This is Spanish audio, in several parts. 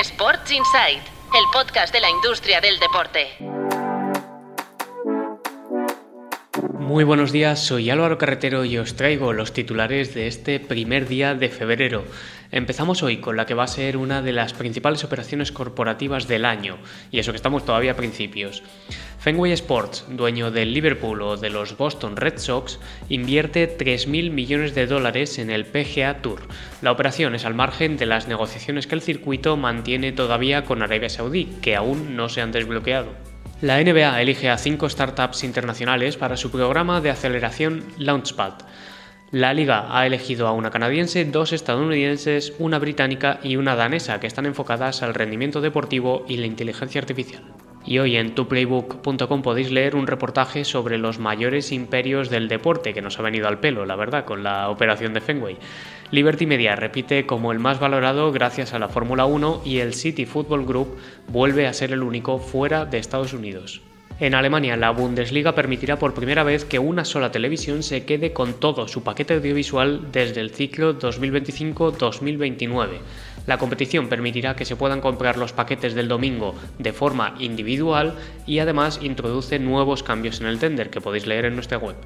Sports Insight, el podcast de la industria del deporte. Muy buenos días, soy Álvaro Carretero y os traigo los titulares de este primer día de febrero. Empezamos hoy con la que va a ser una de las principales operaciones corporativas del año, y eso que estamos todavía a principios. Fenway Sports, dueño del Liverpool o de los Boston Red Sox, invierte 3.000 millones de dólares en el PGA Tour. La operación es al margen de las negociaciones que el circuito mantiene todavía con Arabia Saudí, que aún no se han desbloqueado. La NBA elige a cinco startups internacionales para su programa de aceleración Launchpad. La liga ha elegido a una canadiense, dos estadounidenses, una británica y una danesa que están enfocadas al rendimiento deportivo y la inteligencia artificial. Y hoy en tuplaybook.com podéis leer un reportaje sobre los mayores imperios del deporte que nos ha venido al pelo, la verdad, con la operación de Fenway. Liberty Media repite como el más valorado gracias a la Fórmula 1 y el City Football Group vuelve a ser el único fuera de Estados Unidos. En Alemania, la Bundesliga permitirá por primera vez que una sola televisión se quede con todo su paquete audiovisual desde el ciclo 2025-2029. La competición permitirá que se puedan comprar los paquetes del domingo de forma individual y además introduce nuevos cambios en el tender que podéis leer en nuestra web.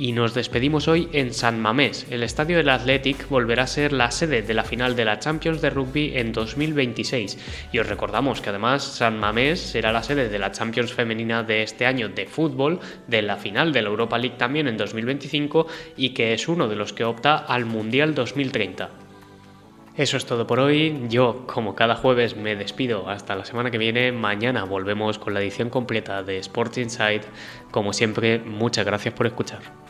Y nos despedimos hoy en San Mamés. El estadio del Athletic volverá a ser la sede de la final de la Champions de Rugby en 2026. Y os recordamos que además San Mamés será la sede de la Champions femenina de este año de fútbol, de la final de la Europa League también en 2025 y que es uno de los que opta al Mundial 2030. Eso es todo por hoy. Yo, como cada jueves, me despido hasta la semana que viene. Mañana volvemos con la edición completa de Sports Insight. Como siempre, muchas gracias por escuchar.